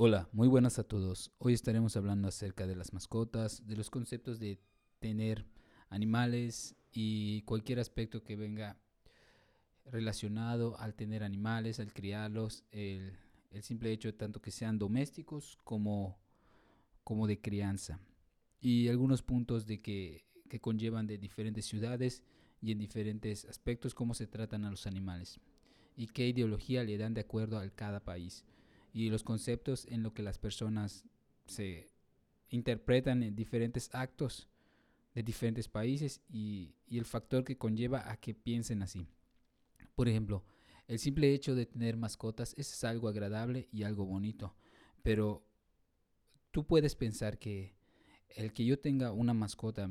Hola, muy buenas a todos. Hoy estaremos hablando acerca de las mascotas, de los conceptos de tener animales y cualquier aspecto que venga relacionado al tener animales, al criarlos, el, simple hecho de tanto que sean domésticos como, como de crianza. Y algunos puntos de que, que conllevan de diferentes ciudades y en diferentes aspectos cómo se tratan a los animales y qué ideología le dan de acuerdo a cada país y los conceptos en lo que las personas se interpretan en diferentes actos de diferentes países y, el factor que conlleva a que piensen así. Por ejemplo, el simple hecho de tener mascotas es algo agradable y algo bonito, pero tú puedes pensar que el que yo tenga una mascota,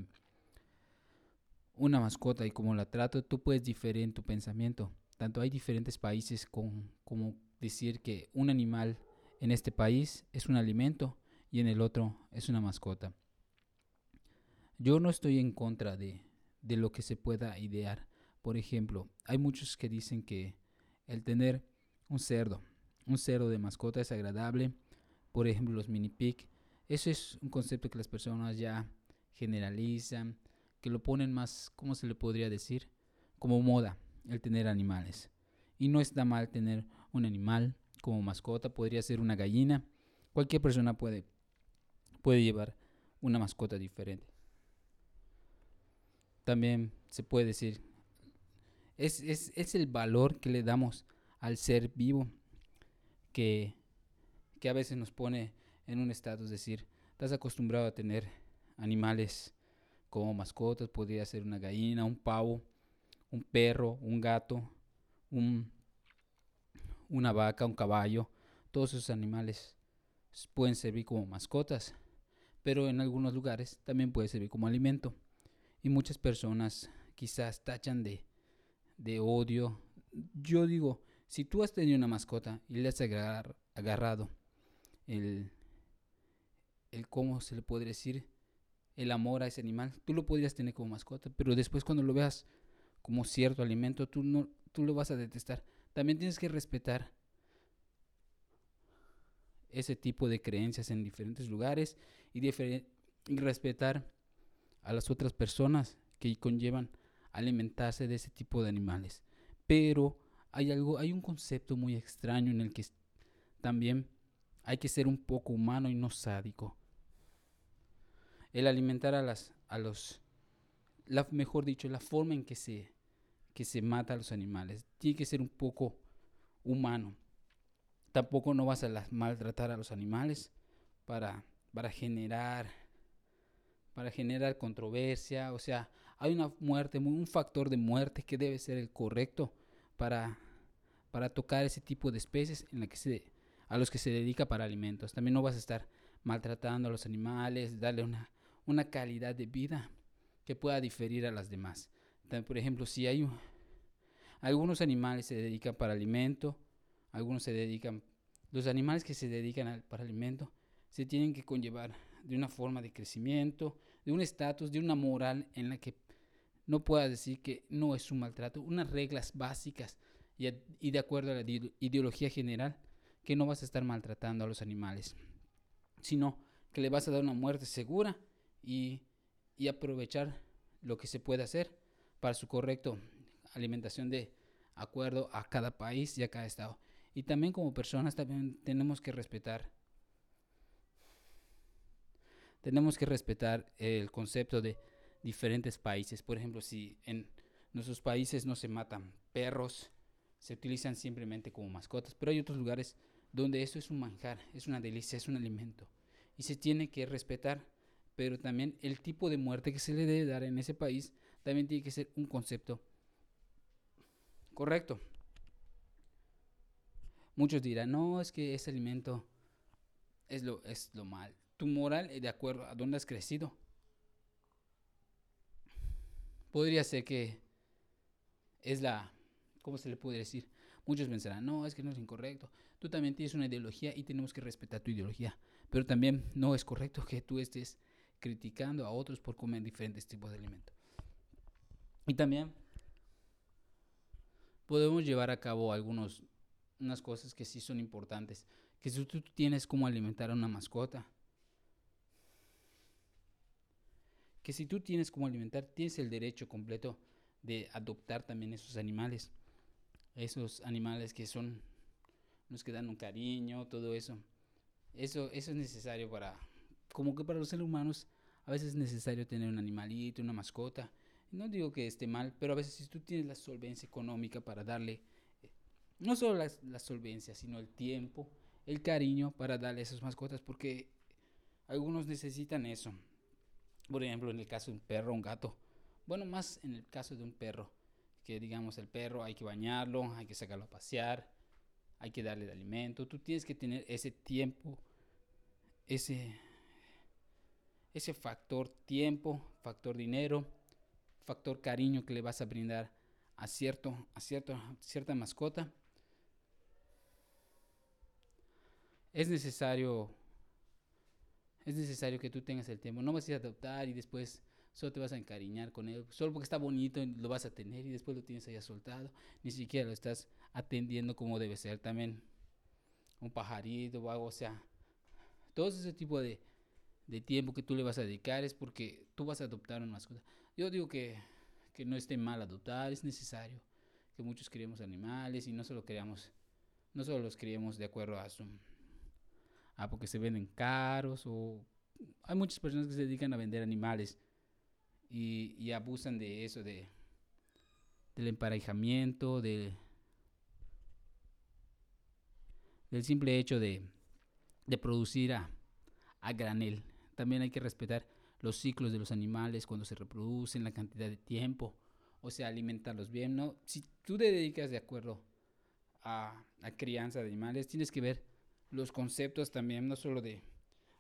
una mascota y como la trato, tú puedes diferir en tu pensamiento. Tanto hay diferentes países con, como decir que un animal en este país es un alimento y en el otro es una mascota. Yo no estoy en contra de, de lo que se pueda idear. Por ejemplo, hay muchos que dicen que el tener un cerdo, un cerdo de mascota es agradable. Por ejemplo, los mini pig. Eso es un concepto que las personas ya generalizan, que lo ponen más, ¿cómo se le podría decir? Como moda, el tener animales. Y no está mal tener un animal como mascota, podría ser una gallina. Cualquier persona puede, puede llevar una mascota diferente. También se puede decir, es, es, es el valor que le damos al ser vivo que, que a veces nos pone en un estado, es decir, estás acostumbrado a tener animales como mascotas, podría ser una gallina, un pavo, un perro, un gato, un, una vaca, un caballo, todos esos animales pueden servir como mascotas, pero en algunos lugares también puede servir como alimento. Y muchas personas quizás tachan de, de odio. Yo digo, si tú has tenido una mascota y le has agarrado el, el, ¿cómo se le puede decir? El amor a ese animal, tú lo podrías tener como mascota, pero después cuando lo veas como cierto alimento, tú, no, tú lo vas a detestar. También tienes que respetar ese tipo de creencias en diferentes lugares y, respetar a las otras personas que conllevan alimentarse de ese tipo de animales. Pero hay algo, hay un concepto muy extraño en el que también hay que ser un poco humano y no sádico. El alimentar a las a los la, mejor dicho, la forma en que se que se mata a los animales. Tiene que ser un poco humano. Tampoco no vas a maltratar a los animales para, para generar para generar controversia, o sea, hay una muerte, un factor de muerte que debe ser el correcto para, para tocar ese tipo de especies en la que se, a los que se dedica para alimentos. También no vas a estar maltratando a los animales, darle una, una calidad de vida que pueda diferir a las demás por ejemplo, si hay algunos animales se dedican para alimento, algunos se dedican, los animales que se dedican para alimento se tienen que conllevar de una forma de crecimiento, de un estatus, de una moral en la que no pueda decir que no es un maltrato, unas reglas básicas y, y de acuerdo a la ideología general, que no vas a estar maltratando a los animales, sino que le vas a dar una muerte segura y, y aprovechar lo que se puede hacer para su correcto alimentación de acuerdo a cada país y a cada estado. Y también como personas también tenemos que respetar tenemos que respetar el concepto de diferentes países. Por ejemplo, si en nuestros países no se matan perros, se utilizan simplemente como mascotas, pero hay otros lugares donde eso es un manjar, es una delicia, es un alimento y se tiene que respetar, pero también el tipo de muerte que se le debe dar en ese país también tiene que ser un concepto correcto. Muchos dirán, no, es que ese alimento es lo, es lo mal. Tu moral es de acuerdo a dónde has crecido. Podría ser que es la, ¿cómo se le puede decir? Muchos pensarán, no, es que no es incorrecto. Tú también tienes una ideología y tenemos que respetar tu ideología. Pero también no es correcto que tú estés criticando a otros por comer diferentes tipos de alimentos. Y también podemos llevar a cabo algunos unas cosas que sí son importantes. Que si tú tienes cómo alimentar a una mascota, que si tú tienes cómo alimentar, tienes el derecho completo de adoptar también esos animales. Esos animales que son los que dan un cariño, todo eso. Eso, eso es necesario para, como que para los seres humanos, a veces es necesario tener un animalito, una mascota. No digo que esté mal, pero a veces si tú tienes la solvencia económica para darle, eh, no solo la, solvencia, sino el tiempo, el cariño para darle a esas mascotas, porque algunos necesitan eso. Por ejemplo, en el caso de un perro, un gato. Bueno, más en el caso de un perro, que digamos el perro hay que bañarlo, hay que sacarlo a pasear, hay que darle alimento. Tú tienes que tener ese tiempo, ese, ese factor tiempo, factor dinero, factor cariño que le vas a brindar a, cierto, a cierta mascota. Es necesario es necesario que tú tengas el tiempo. No vas a adoptar y después solo te vas a encariñar con él. Solo porque está bonito lo vas a tener y después lo tienes ahí soltado. Ni siquiera lo estás atendiendo como debe ser. También un pajarito o algo. O sea, todo ese tipo de, de tiempo que tú le vas a dedicar es porque tú vas a adoptar una mascota. Yo digo que, que no esté mal adoptar, es necesario. Que muchos queremos animales y no solo queremos, no solo los queremos de acuerdo a su ah, porque se venden caros o hay muchas personas que se dedican a vender animales y, y abusan de eso, de del emparejamiento, de, del simple hecho de, de producir a, a granel. También hay que respetar los ciclos de los animales cuando se reproducen, la cantidad de tiempo, o sea, alimentarlos bien, ¿no? Si tú te dedicas de acuerdo a, a crianza de animales, tienes que ver los conceptos también, no solo de,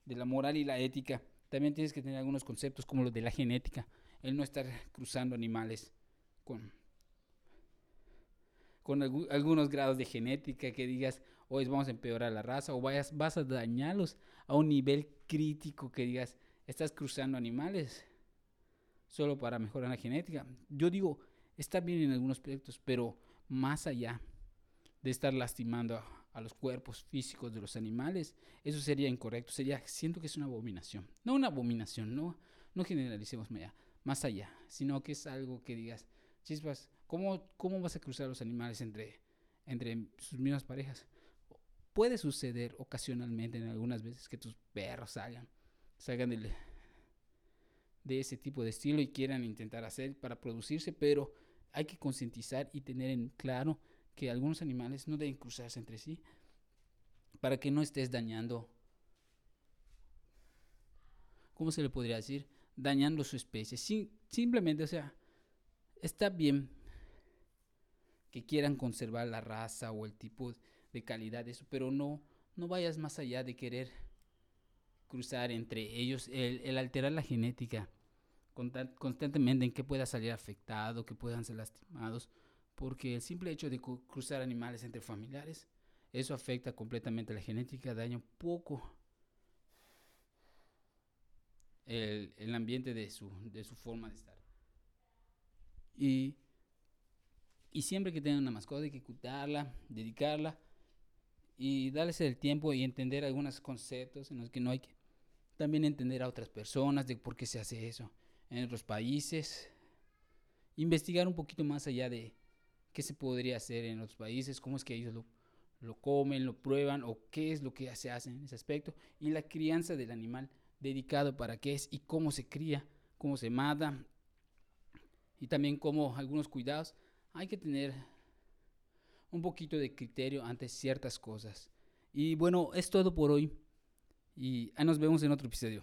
de la moral y la ética, también tienes que tener algunos conceptos como los de la genética, el no estar cruzando animales con, con algunos grados de genética que digas, hoy vamos a empeorar la raza o vayas, vas a dañarlos a un nivel crítico que digas, estás cruzando animales solo para mejorar la genética. Yo digo, está bien en algunos aspectos, pero más allá de estar lastimando a, a los cuerpos físicos de los animales, eso sería incorrecto, sería, siento que es una abominación, no una abominación, no, no generalicemos más allá, sino que es algo que digas, chispas, ¿cómo, cómo vas a cruzar los animales entre, entre sus mismas parejas? Puede suceder ocasionalmente en algunas veces que tus perros salgan, salgan del, de ese tipo de estilo y quieran intentar hacer para producirse, pero hay que concientizar y tener en claro que algunos animales no deben cruzarse entre sí para que no estés dañando, ¿cómo se le podría decir? Dañando su especie. simplemente, o sea, está bien que quieran conservar la raza o el tipo de calidad de eso, pero no, no vayas más allá de querer cruzar entre ellos, el, alterar la genética constantemente en que pueda salir afectado, que puedan ser lastimados porque el simple hecho de cruzar animales entre familiares, eso afecta completamente la genética, daña un poco el, el ambiente de su, de su forma de estar. Y, y siempre que tengan una mascota hay que cuidarla, dedicarla y darles el tiempo y entender algunos conceptos en los que no hay que también entender a otras personas de por qué se hace eso en otros países, investigar un poquito más allá de, qué se podría hacer en otros países, cómo es que ellos lo, comen, lo prueban o qué es lo que se hace en ese aspecto. Y la crianza del animal dedicado para qué es y cómo se cría, cómo se mata y también cómo algunos cuidados. Hay que tener un poquito de criterio ante ciertas cosas. Y bueno, es todo por hoy y nos vemos en otro episodio.